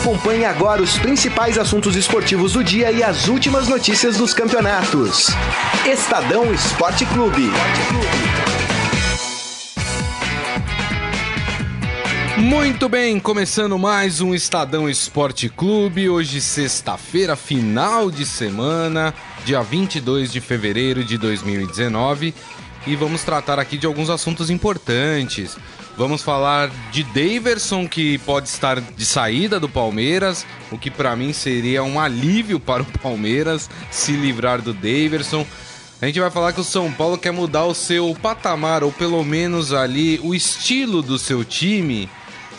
Acompanhe agora os principais assuntos esportivos do dia e as últimas notícias dos campeonatos. Estadão Esporte Clube. Muito bem, começando mais um Estadão Esporte Clube. Hoje, sexta-feira, final de semana, dia 22 de fevereiro de 2019. E vamos tratar aqui de alguns assuntos importantes. Vamos falar de Daverson, que pode estar de saída do Palmeiras, o que para mim seria um alívio para o Palmeiras se livrar do Daverson. A gente vai falar que o São Paulo quer mudar o seu patamar, ou pelo menos ali o estilo do seu time,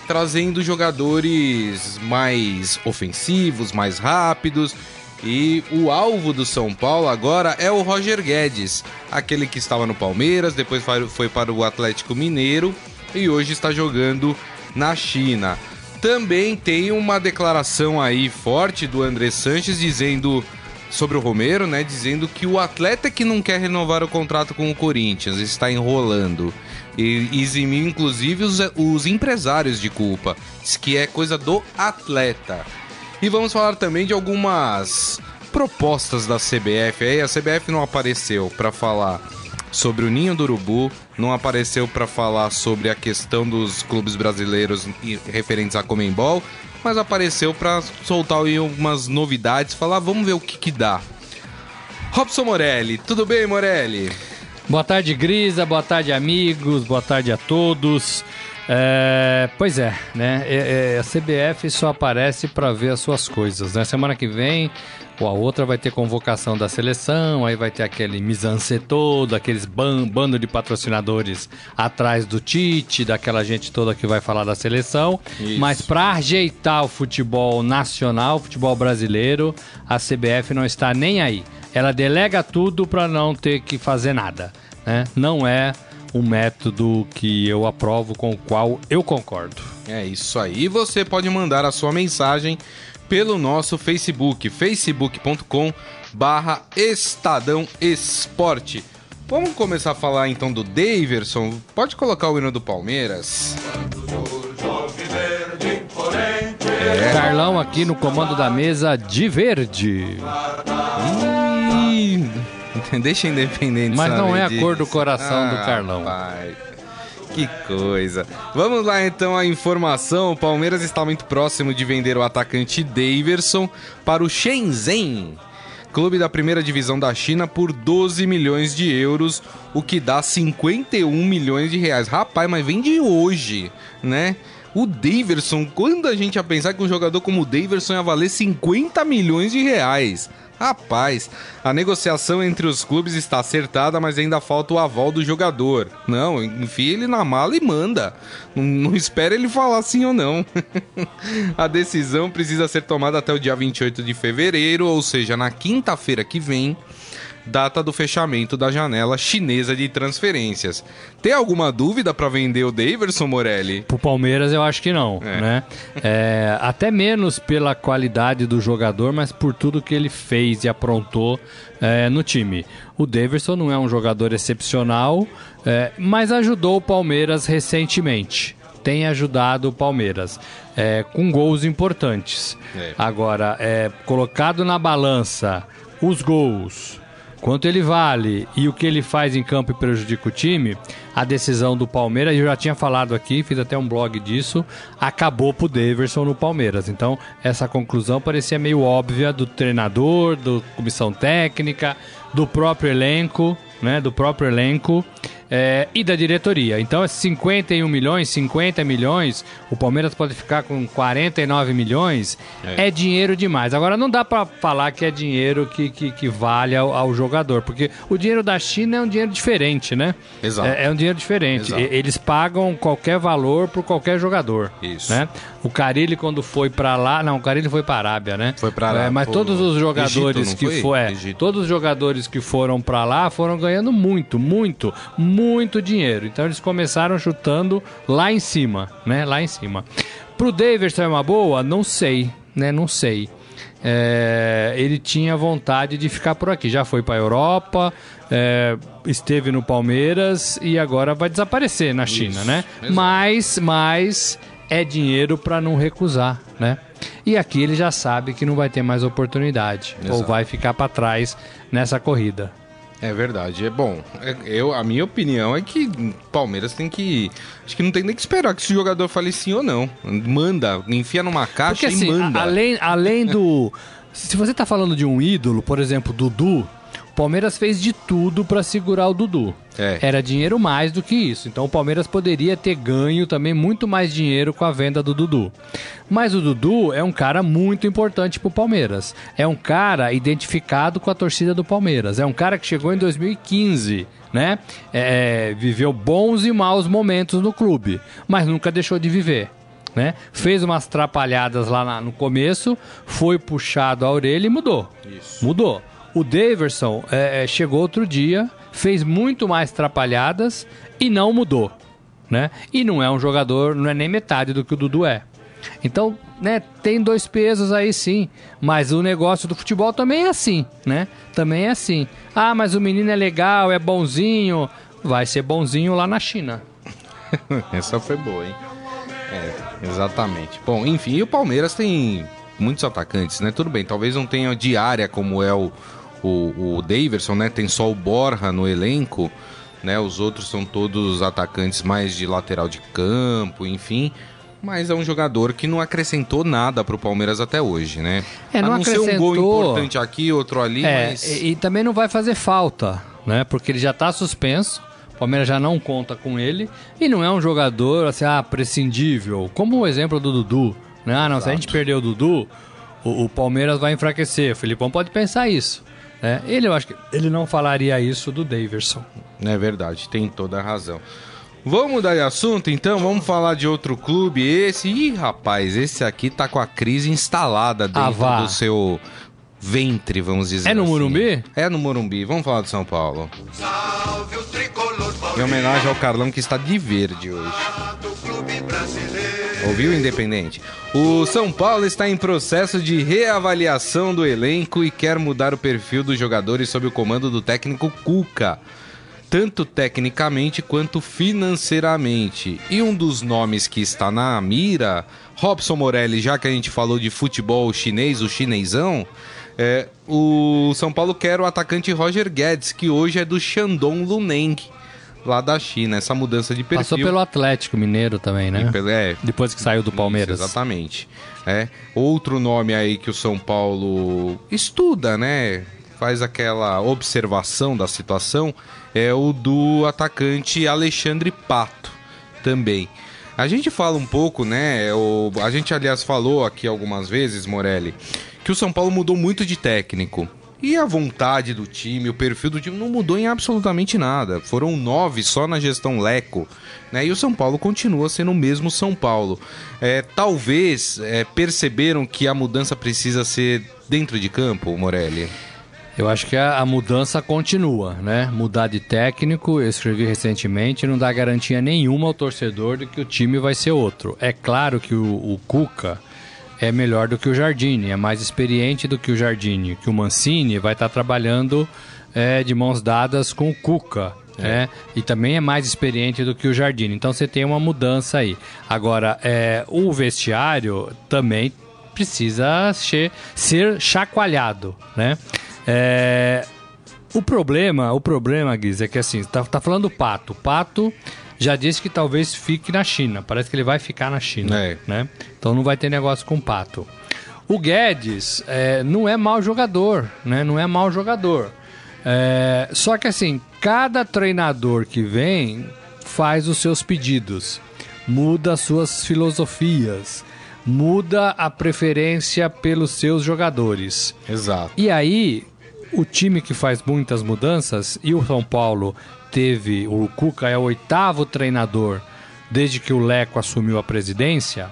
trazendo jogadores mais ofensivos, mais rápidos. E o alvo do São Paulo agora é o Roger Guedes, aquele que estava no Palmeiras, depois foi para o Atlético Mineiro e hoje está jogando na China. Também tem uma declaração aí forte do André Sanches dizendo sobre o Romero, né, dizendo que o atleta que não quer renovar o contrato com o Corinthians está enrolando. E eximiu inclusive os, os empresários de culpa. Diz que é coisa do atleta. E vamos falar também de algumas propostas da CBF. Aí a CBF não apareceu para falar sobre o Ninho do Urubu, não apareceu para falar sobre a questão dos clubes brasileiros referentes a Comembol, mas apareceu para soltar algumas novidades, falar, vamos ver o que que dá. Robson Morelli, tudo bem, Morelli? Boa tarde, Grisa, boa tarde, amigos, boa tarde a todos. É, pois é, né? É, é, a CBF só aparece para ver as suas coisas, né? Semana que vem ou a outra vai ter convocação da seleção, aí vai ter aquele misance todo, aqueles ban bando de patrocinadores atrás do Tite, daquela gente toda que vai falar da seleção. Isso. Mas para ajeitar o futebol nacional, o futebol brasileiro, a CBF não está nem aí. Ela delega tudo para não ter que fazer nada, né? Não é um método que eu aprovo, com o qual eu concordo. É isso aí. Você pode mandar a sua mensagem pelo nosso Facebook, facebook.com barra Estadão Esporte. Vamos começar a falar então do Daverson. Pode colocar o hino do Palmeiras. É. Carlão aqui no comando da mesa de verde. Ih, deixa independente. Mas não é a cor do coração ah, do Carlão. Pai. Que coisa. Vamos lá então a informação. O Palmeiras está muito próximo de vender o atacante Daverson para o Shenzhen, clube da primeira divisão da China, por 12 milhões de euros, o que dá 51 milhões de reais. Rapaz, mas vende hoje, né? O Daverson, quando a gente ia pensar que um jogador como o Daverson ia valer 50 milhões de reais? Rapaz, a negociação entre os clubes está acertada, mas ainda falta o aval do jogador. Não, enfia ele na mala e manda. Não, não espera ele falar sim ou não. a decisão precisa ser tomada até o dia 28 de fevereiro, ou seja, na quinta-feira que vem data do fechamento da janela chinesa de transferências. Tem alguma dúvida para vender o Daverson Morelli? Pro Palmeiras eu acho que não, é. né? É, até menos pela qualidade do jogador, mas por tudo que ele fez e aprontou é, no time. O Daverson não é um jogador excepcional, é, mas ajudou o Palmeiras recentemente tem ajudado o Palmeiras é, com gols importantes. É. Agora, é, colocado na balança os gols, quanto ele vale e o que ele faz em campo e prejudica o time, a decisão do Palmeiras, eu já tinha falado aqui, fiz até um blog disso, acabou pro Daverson no Palmeiras. Então, essa conclusão parecia meio óbvia do treinador, da comissão técnica, do próprio elenco, né, do próprio elenco é, e da diretoria. Então, é 51 milhões, 50 milhões, o Palmeiras pode ficar com 49 milhões, é, é dinheiro demais. Agora, não dá para falar que é dinheiro que, que, que vale ao, ao, jogador, porque o dinheiro da China é um dinheiro diferente, né? Exato. É, é um dinheiro diferente. E, eles pagam qualquer valor por qualquer jogador. Isso. Né? O Carilli, quando foi para lá, não, o Carilli foi para Arábia, né? Foi para Arábia. É, mas todos os jogadores Egito, que foi, é, todos os jogadores que foram para lá foram ganhando muito, muito, muito muito dinheiro. Então eles começaram chutando lá em cima, né? Lá em cima. Pro Davidson é uma boa? Não sei, né? Não sei. É, ele tinha vontade de ficar por aqui. Já foi para a Europa, é, esteve no Palmeiras e agora vai desaparecer na China, Isso, né? Exatamente. Mas, mas é dinheiro para não recusar, né? E aqui ele já sabe que não vai ter mais oportunidade Exato. ou vai ficar para trás nessa corrida. É verdade. É bom. É, eu, a minha opinião é que Palmeiras tem que. Acho que não tem nem que esperar que esse jogador fale sim ou não. Manda, enfia numa caixa Porque, e assim, manda. além, além do. se você tá falando de um ídolo, por exemplo, Dudu, o Palmeiras fez de tudo para segurar o Dudu. É. Era dinheiro mais do que isso. Então o Palmeiras poderia ter ganho também muito mais dinheiro com a venda do Dudu. Mas o Dudu é um cara muito importante para o Palmeiras. É um cara identificado com a torcida do Palmeiras. É um cara que chegou em 2015. Né? É, é, viveu bons e maus momentos no clube, mas nunca deixou de viver. Né? Fez umas trapalhadas lá na, no começo, foi puxado a orelha e mudou. Isso. Mudou. O Daverson é, é, chegou outro dia, fez muito mais trapalhadas e não mudou. Né? E não é um jogador, não é nem metade do que o Dudu é. Então, né, tem dois pesos aí sim, mas o negócio do futebol também é assim, né? Também é assim. Ah, mas o menino é legal, é bonzinho, vai ser bonzinho lá na China. Essa foi boa, hein? É, exatamente. Bom, enfim, e o Palmeiras tem muitos atacantes, né? Tudo bem, talvez não tenha diária como é o, o, o Daverson, né? Tem só o Borja no elenco, né? Os outros são todos atacantes mais de lateral de campo, enfim. Mas é um jogador que não acrescentou nada para o Palmeiras até hoje, né? É, não, A não acrescentou... ser um gol importante aqui, outro ali, é, mas... E, e também não vai fazer falta, né? Porque ele já está suspenso. O Palmeiras já não conta com ele e não é um jogador assim, ah, prescindível, como o exemplo do Dudu. Né? Ah, não, Exato. se a gente perder o Dudu, o, o Palmeiras vai enfraquecer. O Filipão pode pensar isso. Né? Ele, eu acho que ele não falaria isso do Daverson. É verdade, tem toda a razão. Vamos mudar de assunto então? Vamos falar de outro clube. Esse. Ih, rapaz, esse aqui tá com a crise instalada dentro ah, do seu ventre, vamos dizer É no assim. Morumbi? É no Morumbi. Vamos falar de São Paulo. Em homenagem ao Carlão que está de verde hoje. Ouviu, Independente? O São Paulo está em processo de reavaliação do elenco e quer mudar o perfil dos jogadores sob o comando do técnico Cuca, tanto tecnicamente quanto financeiramente. E um dos nomes que está na mira, Robson Morelli, já que a gente falou de futebol chinês, o chinesão, é, o São Paulo quer o atacante Roger Guedes, que hoje é do Shandong Luneng lá da China, essa mudança de perfil. Passou pelo Atlético Mineiro também, né? Pelo, é, Depois que saiu do Palmeiras. Isso, exatamente. É. Outro nome aí que o São Paulo estuda, né? Faz aquela observação da situação é o do atacante Alexandre Pato também. A gente fala um pouco, né? O, a gente, aliás, falou aqui algumas vezes, Morelli, que o São Paulo mudou muito de técnico. E a vontade do time, o perfil do time não mudou em absolutamente nada. Foram nove só na gestão Leco. Né? E o São Paulo continua sendo o mesmo São Paulo. É, talvez é, perceberam que a mudança precisa ser dentro de campo, Morelli? Eu acho que a, a, mudança continua, né? Mudar de técnico, eu escrevi recentemente, não dá garantia nenhuma ao torcedor de que o time vai ser outro. É claro que o, o Cuca é melhor do que o Jardine, é mais experiente do que o Jardine, que o Mancini vai estar tá trabalhando é, de mãos dadas com o Cuca. É. Né? E também é mais experiente do que o Jardine. Então você tem uma mudança aí. Agora, é, o vestiário também precisa ser, ser chacoalhado, né? É, o problema, o problema, Guiz, é que assim, tá, tá falando do Pato. Pato já disse que talvez fique na China. Parece que ele vai ficar na China, é. né? Então não vai ter negócio com o Pato. O Guedes é, não é mau jogador, né? Não é mau jogador. É, só que assim, cada treinador que vem faz os seus pedidos, muda as suas filosofias, muda a preferência pelos seus jogadores. Exato. E aí, o time que faz muitas mudanças, e o São Paulo teve, o Cuca é o oitavo treinador desde que o Leco assumiu a presidência,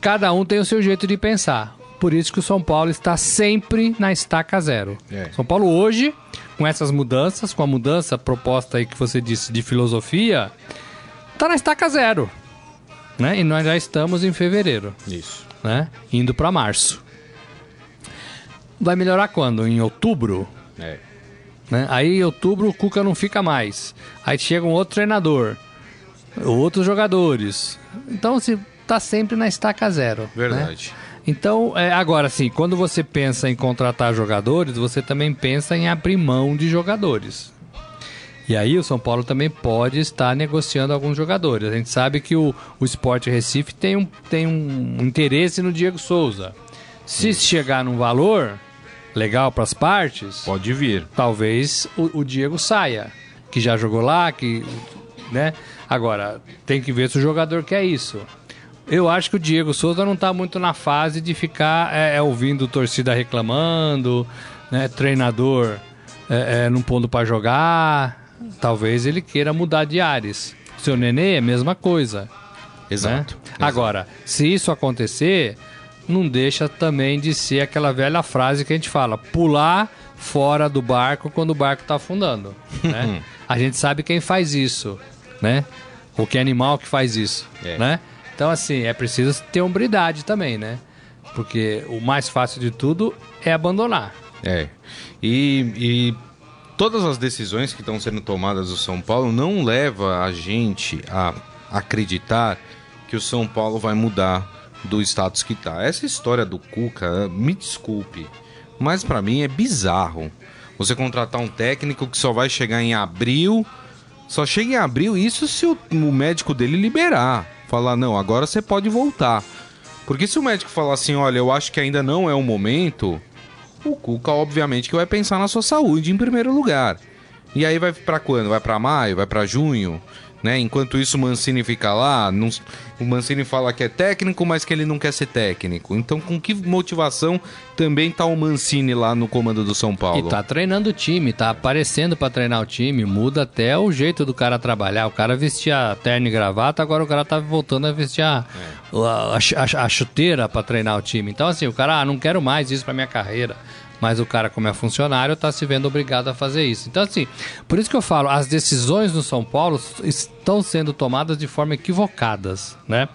cada um tem o seu jeito de pensar. Por isso que o São Paulo está sempre na estaca zero. É. São Paulo hoje, com essas mudanças, com a mudança proposta aí que você disse de filosofia, está na estaca zero. Né? E nós já estamos em fevereiro. Isso. Né? Indo para março. Vai melhorar quando? Em outubro? É. Né? Aí em outubro o Cuca não fica mais. Aí chega um outro treinador, outros jogadores. Então se assim, tá sempre na estaca zero. Né? Verdade. Né? Então, é, agora sim, quando você pensa em contratar jogadores, você também pensa em abrir mão de jogadores. E aí o São Paulo também pode estar negociando alguns jogadores. A gente sabe que o, o Sport Recife tem um, tem um interesse no Diego Souza. Se chegar num valor legal para as partes, pode vir. Talvez o, o, Diego saia, que já jogou lá, que, né? Agora tem que ver se o jogador quer isso. Eu acho que o Diego Souza não está muito na fase de ficar é, é, ouvindo torcida reclamando, né? Treinador é, é, não pondo para jogar. Talvez ele queira mudar de ares. Seu Nenê é a mesma coisa. Exato, né? exato. Agora, se isso acontecer, não deixa também de ser aquela velha frase que a gente fala: pular fora do barco quando o barco está afundando. Né? a gente sabe quem faz isso, né? O que animal que faz isso, é. né? Então, assim, é preciso ter hombridade também, né? Porque o mais fácil de tudo é abandonar. É. E, e todas as decisões que estão sendo tomadas do São Paulo não leva a gente a acreditar que o São Paulo vai mudar do status que tá. Essa história do Cuca, me desculpe, mas para mim é bizarro. Você contratar um técnico que só vai chegar em abril, só chega em abril, isso se o, o médico dele liberar. Falar, não, agora você pode voltar. Porque se o médico falar assim, olha, eu acho que ainda não é o momento, o Cuca, obviamente, que vai pensar na sua saúde em primeiro lugar. E aí vai para quando? Vai para maio? Vai para junho? Né? Enquanto isso, o Mancini fica lá. Não... o Mancini fala que é técnico, mas que ele não quer ser técnico. Então, com que motivação também tá o Mancini lá no comando do São Paulo? E tá treinando o time, tá aparecendo para treinar o time. Muda até o jeito do cara trabalhar. O cara vestia terno e gravata, agora o cara tá voltando a vestir a, é. a, a, a chuteira para treinar o time. Então, assim, o cara, ah, não quero mais isso para minha carreira mas o cara, como é funcionário, está se vendo obrigado a fazer isso. Então, assim, por isso que eu falo, as decisões no São Paulo estão sendo tomadas de forma equivocadas, né?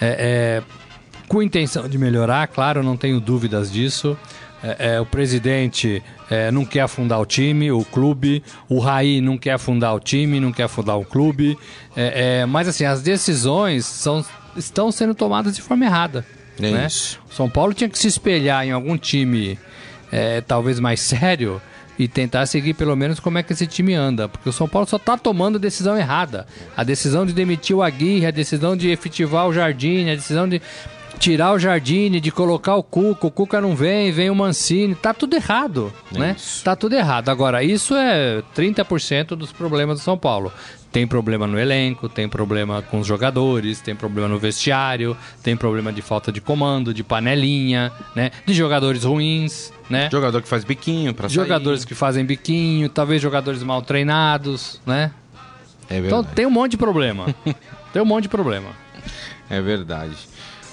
É, é, com intenção de melhorar, claro, não tenho dúvidas disso. É, é, o presidente é, não quer afundar o time, o clube, o Raí não quer afundar o time, não quer afundar o clube. É, mas assim, as decisões são, estão sendo tomadas de forma errada. É né? São Paulo tinha que se espelhar em algum time é, talvez mais sério e tentar seguir pelo menos como é que esse time anda. Porque o São Paulo só está tomando decisão errada. A decisão de demitir o Aguirre, a decisão de efetivar o Jardim, a decisão de tirar o Jardim, de colocar o Cuca, o Cuca não vem, vem o Mancini, tá tudo errado, é né? Isso. Tá tudo errado. Agora, isso é 30% dos problemas do São Paulo. Tem problema no elenco, tem problema com os jogadores, tem problema no vestiário, tem problema de falta de comando, de panelinha, né? De jogadores ruins, né? Jogador que faz biquinho para Jogadores que fazem biquinho, talvez jogadores mal treinados, né? É então tem um monte de problema. tem um monte de problema. É verdade.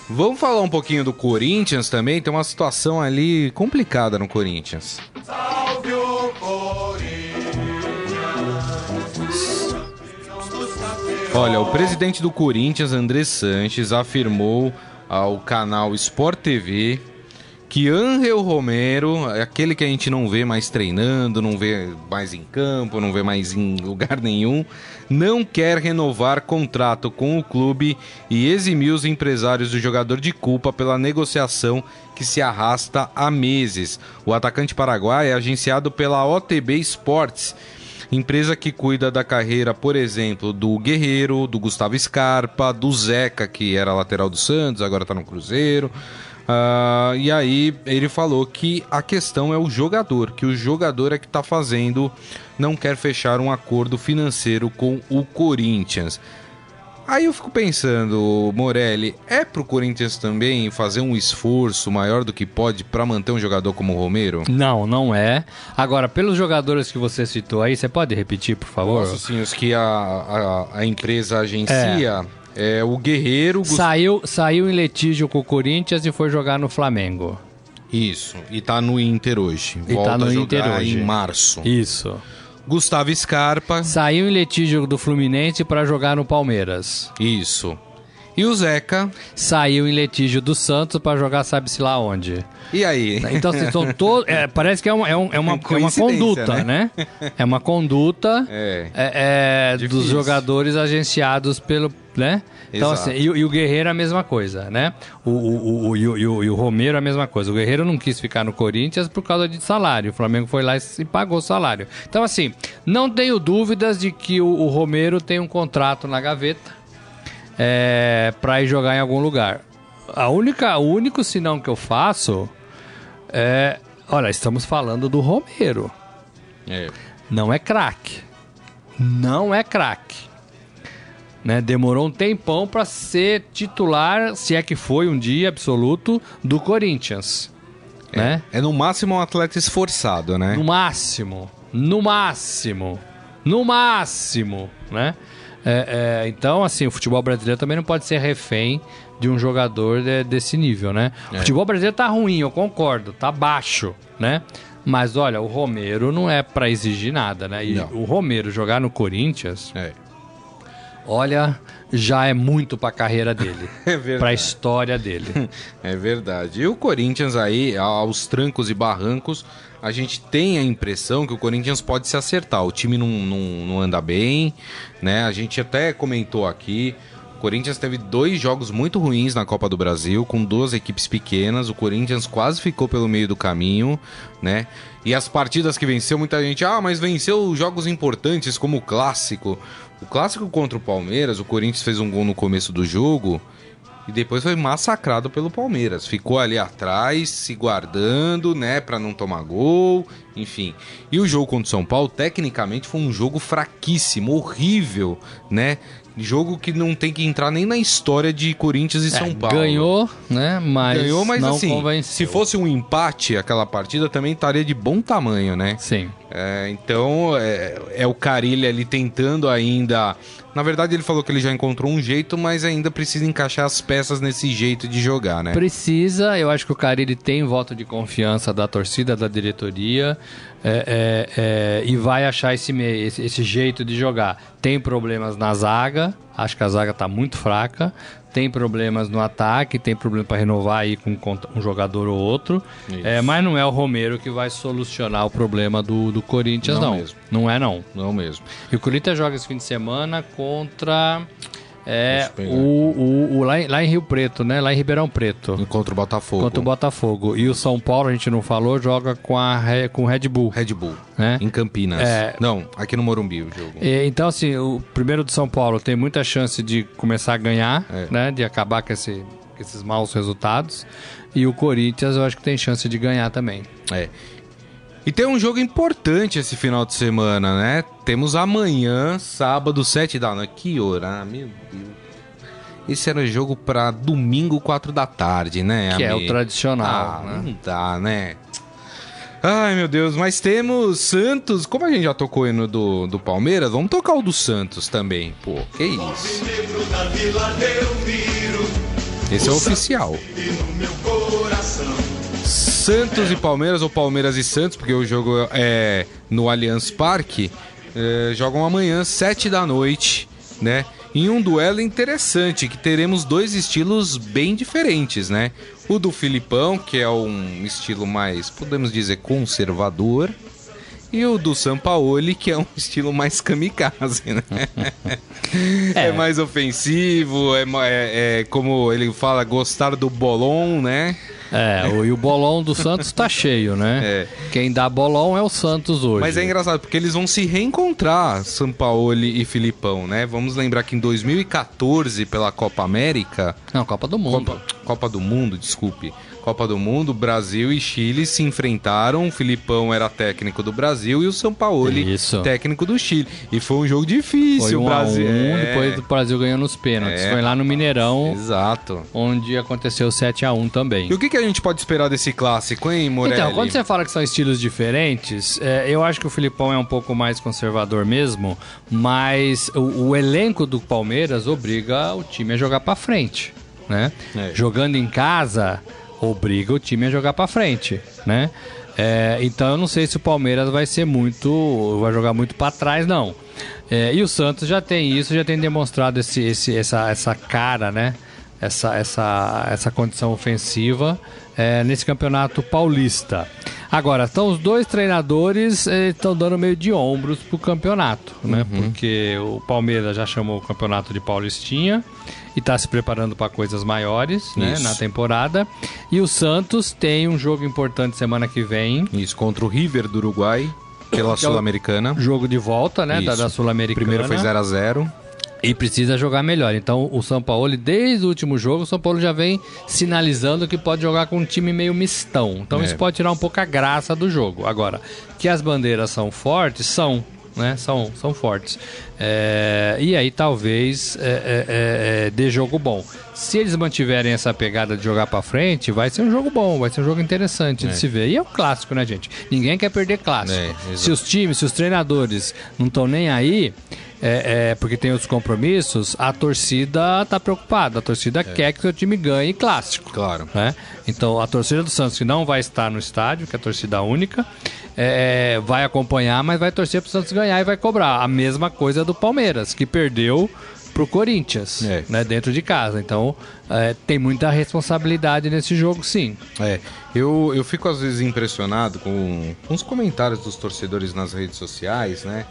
Vamos falar um pouquinho do Corinthians também. Tem uma situação ali complicada no Corinthians. Salve o Corinthians! Olha, o presidente do Corinthians, André Sanches, afirmou ao canal Sport TV que Angel Romero, aquele que a gente não vê mais treinando, não vê mais em campo, não vê mais em lugar nenhum, não quer renovar contrato com o clube e eximiu os empresários do jogador de culpa pela negociação que se arrasta há meses. O atacante paraguai é agenciado pela OTB Sports empresa que cuida da carreira, por exemplo, do Guerreiro, do Gustavo Scarpa, do Zeca, que era lateral do Santos, agora está no Cruzeiro. Uh, e aí ele falou que a questão é o jogador, que o jogador é que está fazendo, não quer fechar um acordo financeiro com o Corinthians. Aí eu fico pensando, Morelli, é pro Corinthians também fazer um esforço maior do que pode para manter um jogador como o Romero? Não, não é. Agora, pelos jogadores que você citou aí, você pode repetir, por favor? Nossa, sim, os que a, a, a empresa agencia. É. É, o Guerreiro. Saiu, saiu em litígio com o Corinthians e foi jogar no Flamengo. Isso. E tá no Inter hoje. E tá Volta tá no a jogar Inter hoje. em março. Isso. Gustavo Scarpa. Saiu em litígio do Fluminense para jogar no Palmeiras. Isso. E o Zeca saiu em litígio do Santos para jogar sabe-se lá onde. E aí? Então, assim, são todos. É, parece que é uma, é, um, é uma, é uma conduta, né? né? É uma conduta é. É, é dos jogadores agenciados pelo. Né? Então, assim, e, e, o Guerreiro é a mesma coisa, né? O, o, o, e, o, e o Romero é a mesma coisa. O Guerreiro não quis ficar no Corinthians por causa de salário. O Flamengo foi lá e pagou o salário. Então, assim, não tenho dúvidas de que o, o Romero tem um contrato na gaveta é, para ir jogar em algum lugar. A única, o único sinão que eu faço é, olha, estamos falando do Romero. É. Não é craque. Não é craque. Né? Demorou um tempão para ser titular, se é que foi um dia absoluto, do Corinthians. É, né? é no máximo um atleta esforçado, né? No máximo. No máximo. No máximo, né? É, é, então, assim, o futebol brasileiro também não pode ser refém de um jogador de, desse nível, né? É. O futebol brasileiro tá ruim, eu concordo, tá baixo, né? Mas olha, o Romero não é para exigir nada, né? E não. o Romero jogar no Corinthians, é. olha, já é muito para a carreira dele, é para a história dele. É verdade. E o Corinthians aí, aos trancos e barrancos, a gente tem a impressão que o Corinthians pode se acertar. O time não, não, não anda bem, né? A gente até comentou aqui. O Corinthians teve dois jogos muito ruins na Copa do Brasil, com duas equipes pequenas. O Corinthians quase ficou pelo meio do caminho, né? E as partidas que venceu, muita gente, ah, mas venceu jogos importantes como o clássico. O clássico contra o Palmeiras, o Corinthians fez um gol no começo do jogo e depois foi massacrado pelo Palmeiras. Ficou ali atrás, se guardando, né, para não tomar gol, enfim. E o jogo contra o São Paulo, tecnicamente, foi um jogo fraquíssimo, horrível, né? Jogo que não tem que entrar nem na história de Corinthians e é, São Paulo. Ganhou, né? Mas ganhou, mas não assim, convenceu. se fosse um empate, aquela partida também estaria de bom tamanho, né? Sim. É, então é, é o Carilli ali tentando ainda na verdade, ele falou que ele já encontrou um jeito, mas ainda precisa encaixar as peças nesse jeito de jogar, né? Precisa, eu acho que o Carilli tem voto de confiança da torcida, da diretoria, é, é, é, e vai achar esse, esse, esse jeito de jogar. Tem problemas na zaga, acho que a zaga está muito fraca tem problemas no ataque, tem problema para renovar aí com um jogador ou outro. É, mas não é o Romero que vai solucionar o problema do, do Corinthians, não. Não, não é, não. Não mesmo. E o Corinthians joga esse fim de semana contra. É, o, o, o lá, em, lá, em, Rio Preto, né? Lá em Ribeirão Preto. Contra o Botafogo. Contra o Botafogo. E o São Paulo, a gente não falou, joga com, a, com o Red Bull. Red Bull. Né? Em Campinas. É, não, aqui no Morumbi o jogo. É, então, assim, o primeiro do São Paulo tem muita chance de começar a ganhar, é. né? De acabar com, esse, com esses maus resultados. E o Corinthians, eu acho que tem chance de ganhar também. É. E tem um jogo importante esse final de semana, né? Temos amanhã, sábado, 7 da noite. Que hora, ah, meu Deus. Esse era jogo para domingo, 4 da tarde, né? Que amigo? é o tradicional. Ah, né? não dá, né? Ai, meu Deus, mas temos Santos. Como a gente já tocou no do, do Palmeiras, vamos tocar o do Santos também. Pô, que isso. Esse é o oficial. Santos e Palmeiras, ou Palmeiras e Santos, porque o jogo é no Allianz Parque, é, jogam amanhã, 7 da noite, né? Em um duelo interessante, que teremos dois estilos bem diferentes, né? O do Filipão, que é um estilo mais, podemos dizer, conservador, e o do Sampaoli, que é um estilo mais kamikaze, né? é. é. mais ofensivo, é, é, é, como ele fala, gostar do bolão, né? É, o, e o bolão do Santos tá cheio, né? É. Quem dá bolão é o Santos hoje. Mas é engraçado, porque eles vão se reencontrar, Sampaoli e Filipão, né? Vamos lembrar que em 2014, pela Copa América... Não, Copa do Mundo. Copa, Copa do Mundo, desculpe. Copa do Mundo, Brasil e Chile se enfrentaram. O Filipão era técnico do Brasil e o Sampaoli Isso. técnico do Chile. E foi um jogo difícil. Foi um o Brasil. Um, é... Depois o Brasil ganhou nos pênaltis. É... Foi lá no Mineirão. Exato. Onde aconteceu 7 a 1 também. E o que, que a gente pode esperar desse clássico, hein, Morelli? Então, quando você fala que são estilos diferentes, é, eu acho que o Filipão é um pouco mais conservador mesmo, mas o, o elenco do Palmeiras obriga o time a jogar para frente. Né? É. Jogando em casa, obriga o time a jogar para frente, né? É, então eu não sei se o Palmeiras vai ser muito, vai jogar muito para trás não. É, e o Santos já tem isso, já tem demonstrado esse, esse, essa, essa cara, né? Essa, essa, essa condição ofensiva é, nesse campeonato paulista. Agora, estão os dois treinadores estão eh, dando meio de ombros pro campeonato, né? Uhum. Porque o Palmeiras já chamou o campeonato de Paulistinha e está se preparando para coisas maiores, né, na temporada. E o Santos tem um jogo importante semana que vem. Isso, contra o River do Uruguai, pela é Sul-Americana. Jogo de volta, né, da, da Sul-Americana. Primeiro foi 0 a 0 e precisa jogar melhor. Então, o São Paulo, desde o último jogo, o São Paulo já vem sinalizando que pode jogar com um time meio mistão. Então, é. isso pode tirar um pouco a graça do jogo. Agora, que as bandeiras são fortes, são. Né? São, são fortes. É, e aí talvez é, é, é, é dê jogo bom. Se eles mantiverem essa pegada de jogar para frente, vai ser um jogo bom, vai ser um jogo interessante de se ver. E é um clássico, né, gente? Ninguém quer perder clássico. se os times, se os treinadores não estão nem aí, é, é, porque tem outros compromissos, a torcida tá preocupada. A torcida é. quer que o seu time ganhe clássico. Claro. Né? Então, a torcida do Santos, que não vai estar no estádio, que é a torcida única, é, vai acompanhar, mas vai torcer para o Santos ganhar e vai cobrar. A mesma coisa do Palmeiras, que perdeu pro Corinthians, é. né, dentro de casa. Então, é, tem muita responsabilidade nesse jogo, sim. É, eu, eu fico às vezes impressionado com, com os comentários dos torcedores nas redes sociais, né?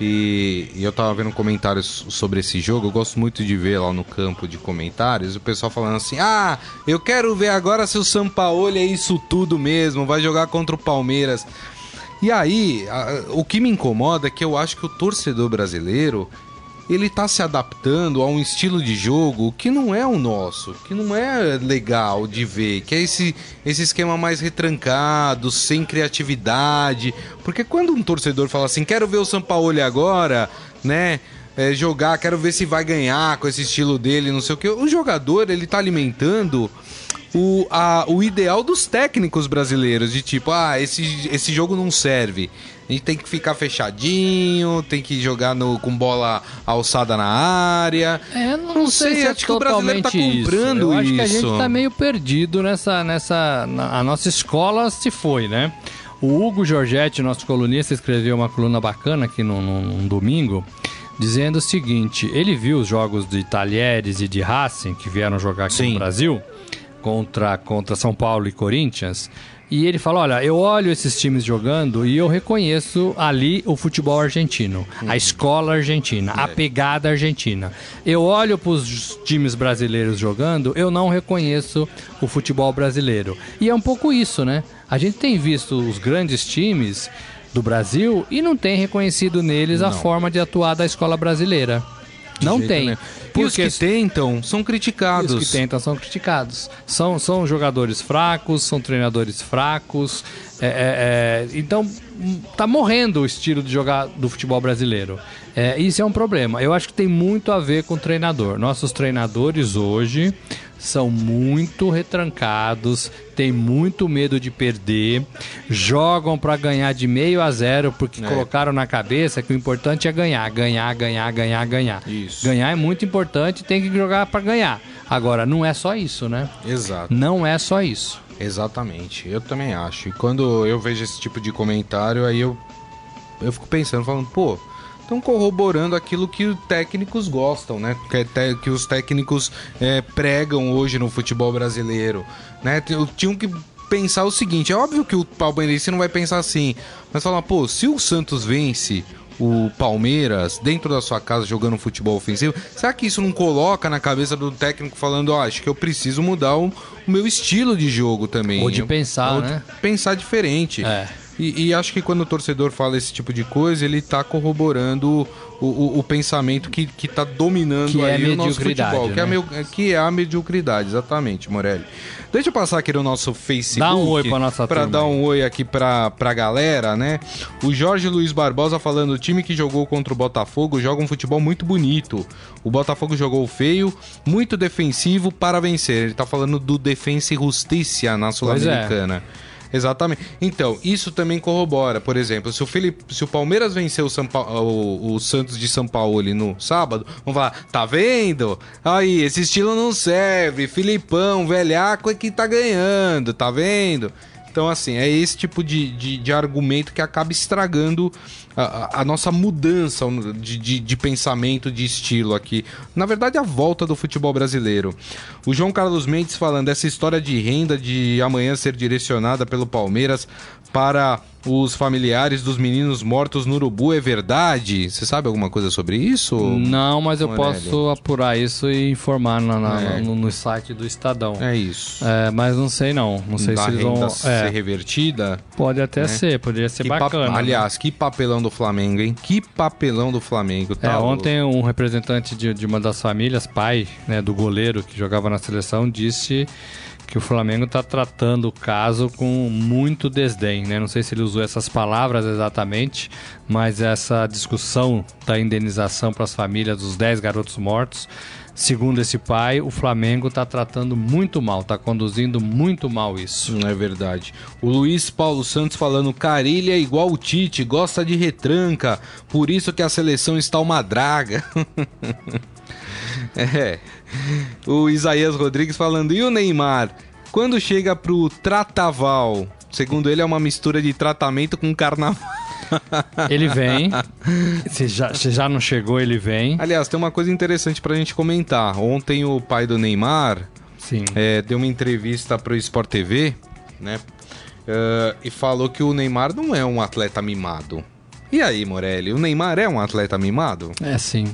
E, e, eu tava vendo comentários sobre esse jogo. Eu gosto muito de ver lá no campo de comentários o pessoal falando assim: Ah, eu quero ver agora se o Sampaoli é isso tudo mesmo, vai jogar contra o Palmeiras. E aí, a, o que me incomoda é que eu acho que o torcedor brasileiro ele está se adaptando a um estilo de jogo que não é o nosso, que não é legal de ver, que é esse, esse esquema mais retrancado, sem criatividade. Porque quando um torcedor fala assim, quero ver o Sampaoli agora, né? É, jogar, quero ver se vai ganhar com esse estilo dele, não sei o que. O jogador, ele tá alimentando o, a, o ideal dos técnicos brasileiros, de tipo, ah, esse, esse jogo não serve. A gente tem que ficar fechadinho, tem que jogar no, com bola alçada na área. É, não, não sei, sei, se é acho que o brasileiro tá comprando isso. Eu acho isso. que a gente tá meio perdido nessa. nessa na, a nossa escola se foi, né? O Hugo Giorgetti, nosso colunista, escreveu uma coluna bacana aqui num, num domingo dizendo o seguinte: ele viu os jogos de Talheres e de Racing que vieram jogar aqui Sim. no Brasil contra, contra São Paulo e Corinthians. E ele fala: Olha, eu olho esses times jogando e eu reconheço ali o futebol argentino, uhum. a escola argentina, é. a pegada argentina. Eu olho para os times brasileiros jogando, eu não reconheço o futebol brasileiro. E é um pouco isso, né? A gente tem visto os grandes times do Brasil e não tem reconhecido neles não. a forma de atuar da escola brasileira. Não tem. Nenhum. E os que tentam são criticados. os que tentam são criticados. São, são jogadores fracos, são treinadores fracos. É, é, é, então, tá morrendo o estilo de jogar do futebol brasileiro. É, isso é um problema. Eu acho que tem muito a ver com o treinador. Nossos treinadores hoje são muito retrancados, têm muito medo de perder, jogam para ganhar de meio a zero porque é. colocaram na cabeça que o importante é ganhar, ganhar, ganhar, ganhar, ganhar. Isso. Ganhar é muito importante, tem que jogar para ganhar. Agora não é só isso, né? Exato. Não é só isso. Exatamente. Eu também acho. E quando eu vejo esse tipo de comentário, aí eu eu fico pensando, falando, pô, estão corroborando aquilo que os técnicos gostam, né? Que, é que os técnicos é, pregam hoje no futebol brasileiro, né? Tinham que pensar o seguinte, é óbvio que o palmeirense não vai pensar assim, mas falar, pô, se o Santos vence o Palmeiras dentro da sua casa jogando futebol ofensivo, será que isso não coloca na cabeça do técnico falando, ó, oh, acho que eu preciso mudar o, o, meu estilo de jogo também? Ou de pensar, Ou né? Pensar diferente. É. E, e, acho que quando o torcedor fala esse tipo de coisa, ele está corroborando o, o, o, pensamento que, está dominando que é aí é o nosso futebol, né? que, é meu, que é a mediocridade, exatamente, Morelli. Deixa eu passar aqui no nosso Facebook. Dá um oi pra nossa Pra dar um oi aqui pra, pra galera, né? O Jorge Luiz Barbosa falando: o time que jogou contra o Botafogo joga um futebol muito bonito. O Botafogo jogou feio, muito defensivo para vencer. Ele tá falando do Defensa e Justiça na Sul-Americana. É. Exatamente. Então, isso também corrobora. Por exemplo, se o, Felipe, se o Palmeiras venceu o, São pa... o, o Santos de São Paulo no sábado, vamos falar, tá vendo? Aí, esse estilo não serve. Filipão, velhaco é que tá ganhando, tá vendo? Então, assim, é esse tipo de, de, de argumento que acaba estragando a, a nossa mudança de, de, de, pensamento, de estilo aqui. Na verdade, a volta do futebol brasileiro. O João Carlos Mendes falando essa história de renda de amanhã ser direcionada pelo Palmeiras para os familiares dos meninos mortos no Urubu é verdade? Você sabe alguma coisa sobre isso? Não, mas eu posso apurar isso e informar na, na, é. no, no, site do Estadão. É isso. É, mas não sei não. Não sei da se eles vão é. ser revertida. Pode até né? ser, poderia ser que bacana. Né? Aliás, né? que papelão do Flamengo, hein? Que papelão do Flamengo. Tá é, ontem um representante de, de uma das famílias, pai né, do goleiro que jogava na seleção, disse que o Flamengo está tratando o caso com muito desdém, né? Não sei se ele usou essas palavras exatamente, mas essa discussão da indenização para as famílias dos 10 garotos mortos, segundo esse pai, o Flamengo está tratando muito mal, está conduzindo muito mal isso. Não é verdade. O Luiz Paulo Santos falando, Carilha é igual o Tite, gosta de retranca, por isso que a seleção está uma draga. é. O Isaías Rodrigues falando, e o Neymar? Quando chega pro Trataval, segundo ele é uma mistura de tratamento com carnaval. Ele vem. Se já, se já não chegou, ele vem. Aliás, tem uma coisa interessante pra gente comentar. Ontem o pai do Neymar Sim. É, deu uma entrevista pro Sport TV, né? Uh, e falou que o Neymar não é um atleta mimado. E aí, Morelli, o Neymar é um atleta mimado? É sim.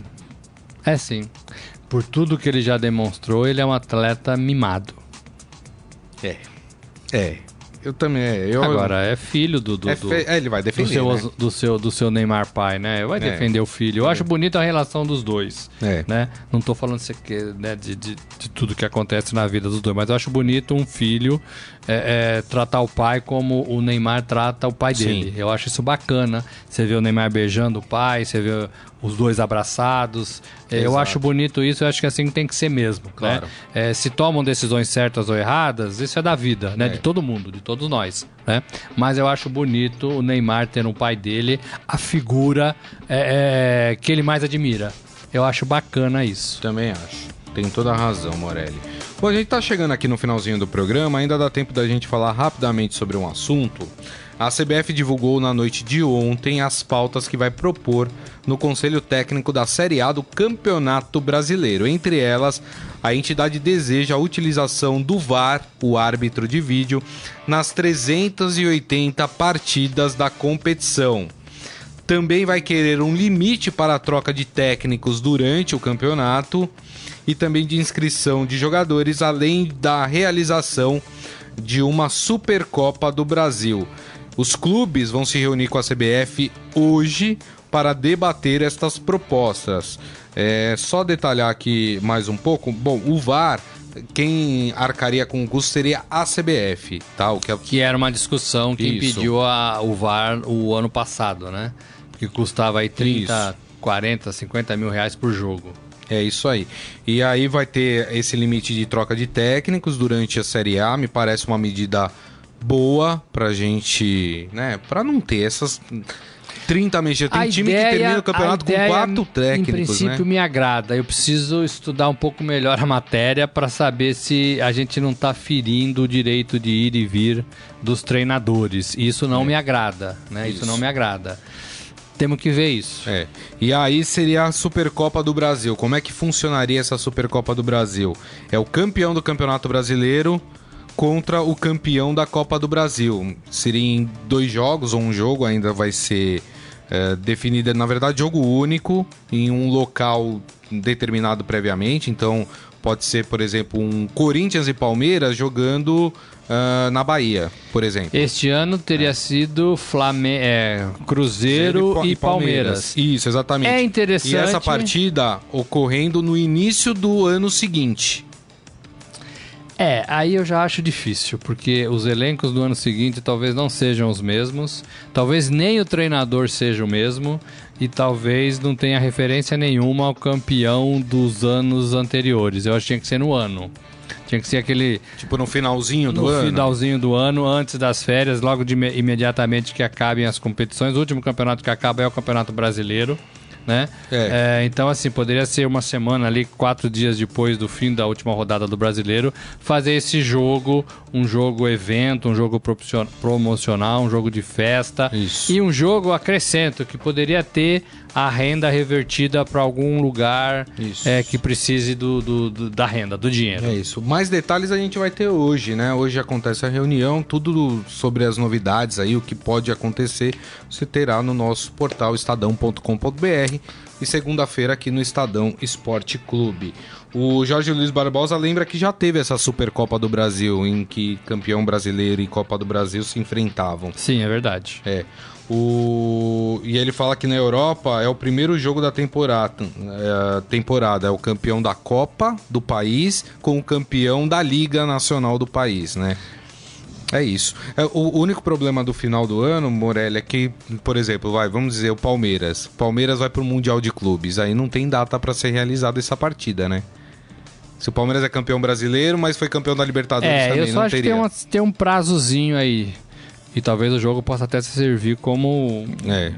É sim por tudo que ele já demonstrou, ele é um atleta mimado. É. É. Eu também. É, eu... Agora, é filho do. do, é fe... é, ele vai defender. Do seu, né? do, seu, do seu Neymar pai, né? Vai é. defender o filho. Eu acho bonita a relação dos dois. É. Né? Não tô falando né, de, de, de, tudo que acontece na vida dos dois, mas eu acho bonito um filho é, é, tratar o pai como o Neymar trata o pai dele. Sim. Eu acho isso bacana. Você vê o Neymar beijando o pai, você vê os dois abraçados. É, Exato. Eu acho bonito isso, eu acho que assim tem que ser mesmo. Né? Claro. Né? É, se tomam decisões certas ou erradas, isso é da vida, né? É. De todo mundo, de todos nós. Né? Mas eu acho bonito o Neymar ter no pai dele a figura é, é, que ele mais admira. Eu acho bacana isso. Também acho. Tem toda a razão, Morelli. Bom, a gente tá chegando aqui no finalzinho do programa, ainda dá tempo da gente falar rapidamente sobre um assunto. A CBF divulgou na noite de ontem as pautas que vai propor no Conselho Técnico da Série A do Campeonato Brasileiro. Entre elas, a entidade deseja a utilização do VAR, o árbitro de vídeo, nas 380 partidas da competição. Também vai querer um limite para a troca de técnicos durante o campeonato e também de inscrição de jogadores, além da realização de uma Supercopa do Brasil. Os clubes vão se reunir com a CBF hoje para debater estas propostas. É, só detalhar aqui mais um pouco. Bom, o VAR, quem arcaria com o custo seria a CBF, tá? O que, é... que era uma discussão que Isso. impediu a, o VAR o ano passado, né? Que custava aí 30, Isso. 40, 50 mil reais por jogo. É isso aí. E aí vai ter esse limite de troca de técnicos durante a Série A, me parece uma medida boa pra gente, né, pra não ter essas 30 meses. Tem a time ideia, que termina o campeonato com quatro técnicos, Em princípio né? me agrada. Eu preciso estudar um pouco melhor a matéria para saber se a gente não tá ferindo o direito de ir e vir dos treinadores. Isso não é. me agrada, né? Isso. Isso não me agrada. Temos que ver isso. É. E aí seria a Supercopa do Brasil. Como é que funcionaria essa Supercopa do Brasil? É o campeão do Campeonato Brasileiro contra o campeão da Copa do Brasil. Seria em dois jogos ou um jogo, ainda vai ser é, definido, na verdade, jogo único em um local determinado previamente. Então, pode ser, por exemplo, um Corinthians e Palmeiras jogando uh, na Bahia, por exemplo. Este ano teria é. sido Flame é, Cruzeiro e, e Palmeiras. Palmeiras. Isso, exatamente. É interessante. E essa partida ocorrendo no início do ano seguinte. É, aí eu já acho difícil, porque os elencos do ano seguinte talvez não sejam os mesmos, talvez nem o treinador seja o mesmo, e talvez não tenha referência nenhuma ao campeão dos anos anteriores. Eu acho que tinha que ser no ano. Tinha que ser aquele. Tipo no finalzinho do no ano? No finalzinho do ano, antes das férias, logo de imediatamente que acabem as competições. O último campeonato que acaba é o Campeonato Brasileiro. né? É. É, então, assim, poderia ser uma semana ali, quatro dias depois do fim da última rodada do Brasileiro, fazer esse jogo, um jogo evento, um jogo promocional, um jogo de festa Isso. e um jogo acrescento que poderia ter a renda revertida para algum lugar é, que precise do, do, do, da renda, do dinheiro. É isso. Mais detalhes a gente vai ter hoje, né? Hoje acontece a reunião, tudo sobre as novidades aí, o que pode acontecer, você terá no nosso portal estadão.com.br e segunda-feira aqui no Estadão Esporte Clube. O Jorge Luiz Barbosa lembra que já teve essa Supercopa do Brasil, em que campeão brasileiro e Copa do Brasil se enfrentavam. Sim, é verdade. É. O... E ele fala que na Europa é o primeiro jogo da temporada. É, temporada. É o campeão da Copa do país com o campeão da Liga Nacional do país, né? É isso. É, o único problema do final do ano, Morelli, é que, por exemplo, vai, vamos dizer, o Palmeiras. Palmeiras vai pro Mundial de Clubes. Aí não tem data para ser realizada essa partida, né? Se o Palmeiras é campeão brasileiro, mas foi campeão da Libertadores é, também, eu só acho teria. que tem, uma, tem um prazozinho aí. E talvez o jogo possa até servir como é.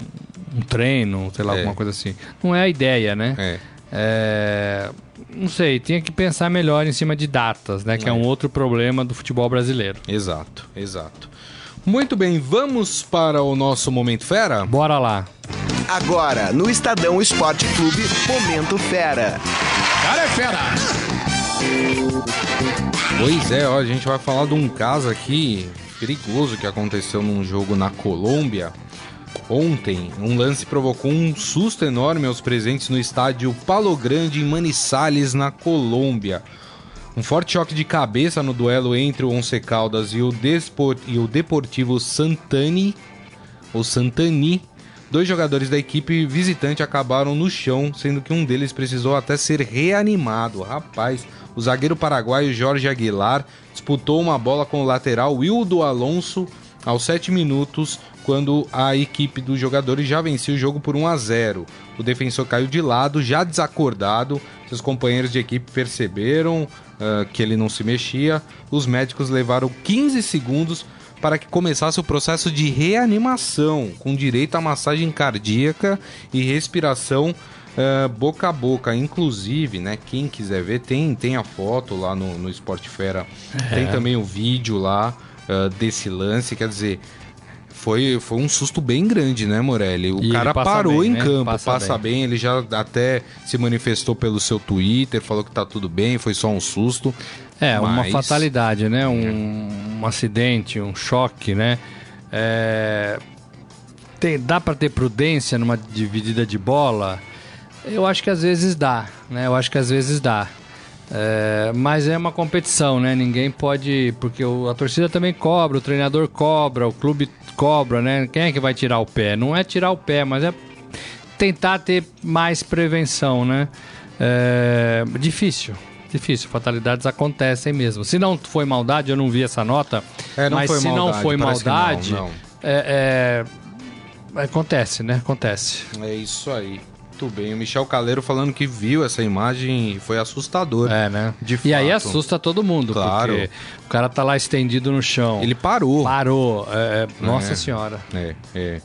um treino, sei lá, é. alguma coisa assim. Não é a ideia, né? É. é. Não sei, tinha que pensar melhor em cima de datas, né? Que é, um é. outro problema do futebol brasileiro. Exato, exato. Muito bem, vamos para o nosso Momento Fera? Bora lá. Agora, no Estadão Esporte Clube, Momento Fera. Cara é fera! Pois é, ó, a gente vai falar de um caso aqui perigoso que aconteceu num jogo na Colômbia. Ontem, um lance provocou um susto enorme aos presentes no estádio Palo Grande, em Manizales, na Colômbia. Um forte choque de cabeça no duelo entre o Once Caldas e o, e o Deportivo Santani, ou Santani. Dois jogadores da equipe visitante acabaram no chão, sendo que um deles precisou até ser reanimado. Rapaz, o zagueiro paraguaio Jorge Aguilar disputou uma bola com o lateral Wildo Alonso aos 7 minutos, quando a equipe dos jogadores já vencia o jogo por 1 a 0. O defensor caiu de lado, já desacordado. Seus companheiros de equipe perceberam uh, que ele não se mexia. Os médicos levaram 15 segundos para que começasse o processo de reanimação, com direito a massagem cardíaca e respiração uh, boca a boca. Inclusive, né, quem quiser ver, tem, tem a foto lá no, no Sport Fera, é. tem também o vídeo lá uh, desse lance, quer dizer. Foi, foi um susto bem grande, né, Morelli? O e cara parou bem, em né? campo, passa, passa bem. bem. Ele já até se manifestou pelo seu Twitter, falou que tá tudo bem, foi só um susto. É, mas... uma fatalidade, né? Um, um acidente, um choque, né? É... Tem, dá para ter prudência numa dividida de bola? Eu acho que às vezes dá, né? Eu acho que às vezes dá. É, mas é uma competição, né? Ninguém pode. Porque o, a torcida também cobra, o treinador cobra, o clube cobra, né? Quem é que vai tirar o pé? Não é tirar o pé, mas é tentar ter mais prevenção, né? É, difícil. Difícil, fatalidades acontecem mesmo. Se não foi maldade, eu não vi essa nota. É, mas se maldade, não foi maldade, não, não. É, é, acontece, né? Acontece. É isso aí. Muito bem, o Michel Caleiro falando que viu essa imagem e foi assustador. É, né? De e fato. aí assusta todo mundo, claro. porque o cara tá lá estendido no chão. Ele parou. Parou. É, é, nossa é, senhora. É, é.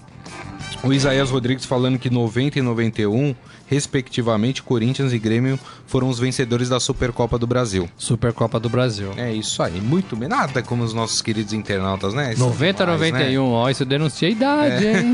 O Isaías Rodrigues falando que 90 e 91 respectivamente, Corinthians e Grêmio foram os vencedores da Supercopa do Brasil. Supercopa do Brasil. É isso aí, muito bem. Nada como os nossos queridos internautas, né? 90 a 91, né? ó, isso denuncia a idade, é. hein?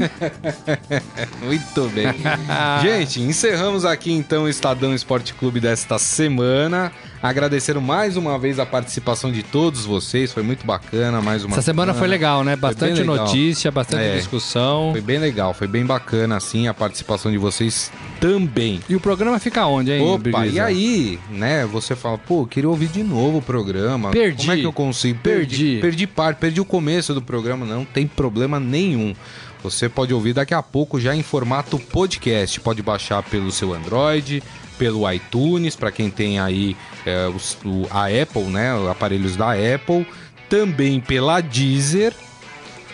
muito bem. Gente, encerramos aqui então o Estadão Esporte Clube desta semana. Agradecer mais uma vez a participação de todos vocês, foi muito bacana. Mais uma Essa semana, foi legal, né? Bastante notícia, bastante é, discussão. Foi bem legal, foi bem bacana, assim, a participação de vocês também. E o programa fica onde, hein? Opa, e aí, né? Você fala, pô, queria ouvir de novo o programa. Perdi. Como é que eu consigo? Perdi. Perdi, perdi parte, perdi o começo do programa. Não tem problema nenhum. Você pode ouvir daqui a pouco já em formato podcast. Pode baixar pelo seu Android, pelo iTunes, para quem tem aí é, o, a Apple, né? Aparelhos da Apple, também pela Deezer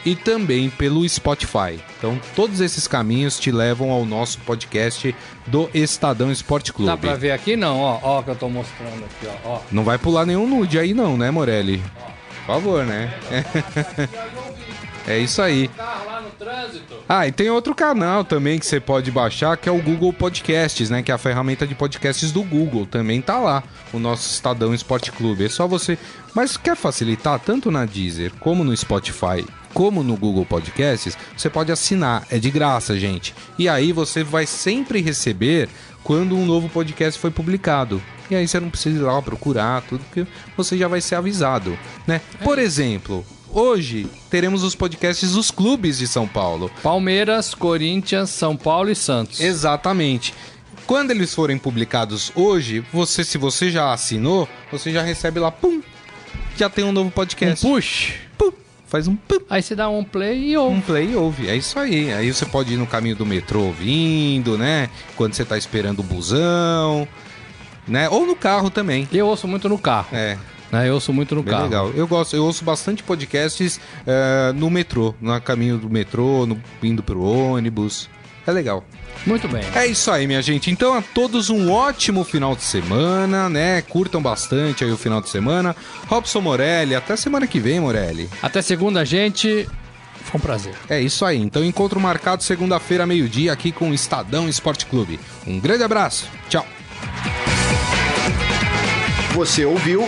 e também pelo Spotify. Então, todos esses caminhos te levam ao nosso podcast do Estadão Esporte Clube. Dá pra ver aqui não, ó, ó que eu tô mostrando aqui, ó. ó. Não vai pular nenhum nude aí não, né, Morelli? Ó. Por favor, né? É isso aí. Ah, e tem outro canal também que você pode baixar, que é o Google Podcasts, né? Que é a ferramenta de podcasts do Google. Também tá lá, o nosso Estadão Esporte Clube. É só você. Mas quer facilitar tanto na Deezer como no Spotify como no Google Podcasts, você pode assinar, é de graça, gente. E aí você vai sempre receber quando um novo podcast foi publicado. E aí você não precisa ir lá procurar tudo, porque você já vai ser avisado, né? Por exemplo, hoje teremos os podcasts dos clubes de São Paulo. Palmeiras, Corinthians, São Paulo e Santos. Exatamente. Quando eles forem publicados hoje, você, se você já assinou, você já recebe lá, pum, já tem um novo podcast. Um push. Pum, faz um pum. Aí você dá um play e ouve. Um play e ouve. É isso aí. Aí você pode ir no caminho do metrô ouvindo, né? Quando você tá esperando o busão, né? Ou no carro também. Eu ouço muito no carro. É. Né? Eu ouço muito no Bem carro. legal. Eu gosto, eu ouço bastante podcasts eh, no metrô, no caminho do metrô, no, indo pro ônibus. É legal. Muito bem. É isso aí, minha gente. Então a todos um ótimo final de semana, né? Curtam bastante aí o final de semana. Robson Morelli, até semana que vem, Morelli. Até segunda, gente. Foi um prazer. É isso aí. Então encontro marcado segunda-feira, meio-dia, aqui com o Estadão Esporte Clube. Um grande abraço. Tchau. Você ouviu